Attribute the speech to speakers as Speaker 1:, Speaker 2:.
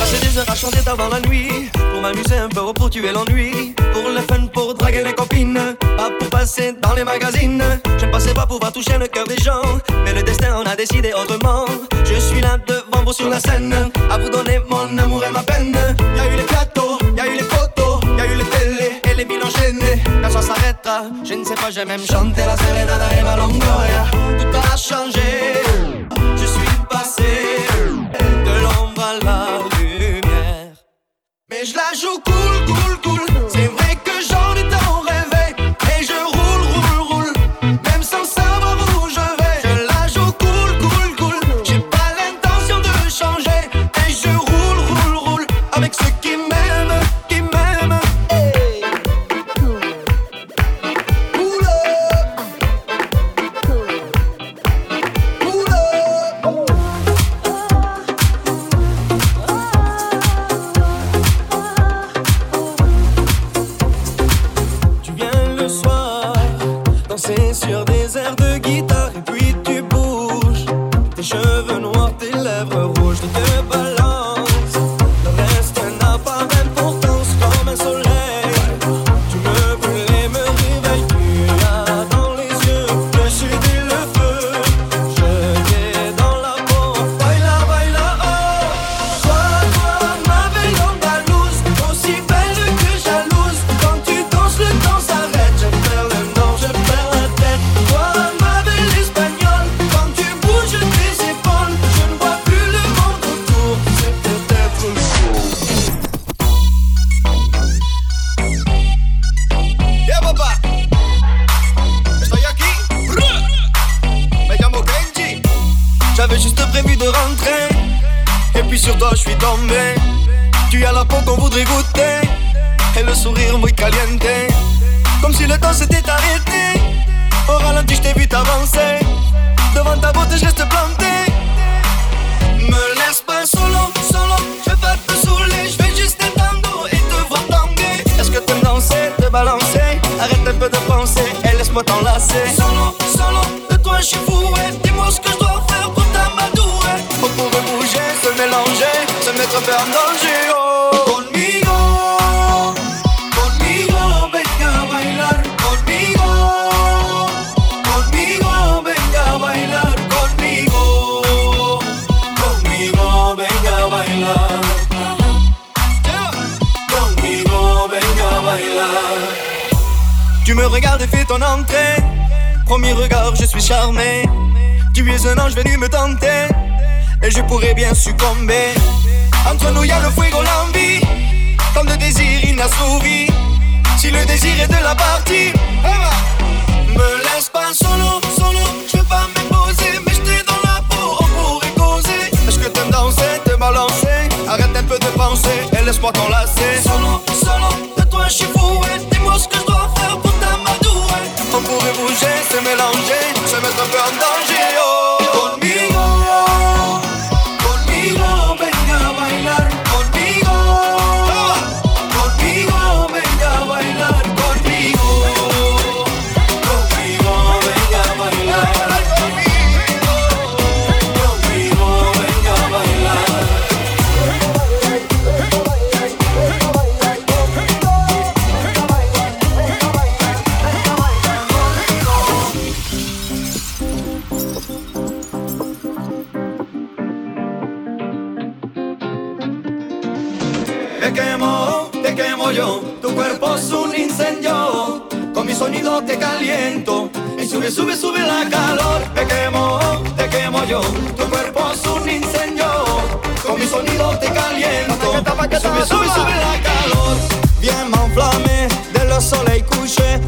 Speaker 1: Passer des heures à chanter avant la nuit pour m'amuser un peu ou pour tuer l'ennui, pour le fun, pour draguer les copines, pas pour passer dans les magazines. Je ne pensais pas pouvoir toucher le cœur des gens, mais le destin en a décidé autrement. Je suis là devant sur la scène. À vous donner mon amour et ma peine. Y a eu les plateaux, y a eu les photos, y a eu les télés et les villes enchaînées. Quand ça s'arrêtera, je ne sais pas, j'ai même chanté la serenade et ma longoria. Tout a changé, je suis passé de l'ombre à la lumière. Mais je la joue cool, cool, cool. prévu de rentrer. Et puis sur toi, je suis tombé. Tu as la peau qu'on voudrait goûter. Et le sourire muy caliente. Comme si le temps s'était arrêté. Au ralenti, je t'ai vu t'avancer. Devant ta beauté, je reste planté. Tu me regardes fais ton entrée. Premier regard, je suis charmé. Tu es un ange venu me tenter. Et je pourrais bien succomber. Entre nous, y a le fuego, l'envie. Tant de désir inassouvi. Si le désir est de la partie, eh ben, me laisse pas solo, solo. Je veux pas m'imposer, mais j'étais dans la peau. On pourrait causer. Est-ce que t'aimes danser, te balancer? Arrête un peu de penser et laisse-moi t'enlacer. Solo. te caliento. Y sube, sube, sube la calor. Te quemo, te quemo yo. Tu cuerpo es un incendio. Con mi sonido te caliento. Y sube, sube, sube la calor. Viens, m'enflammer de la soleil couché.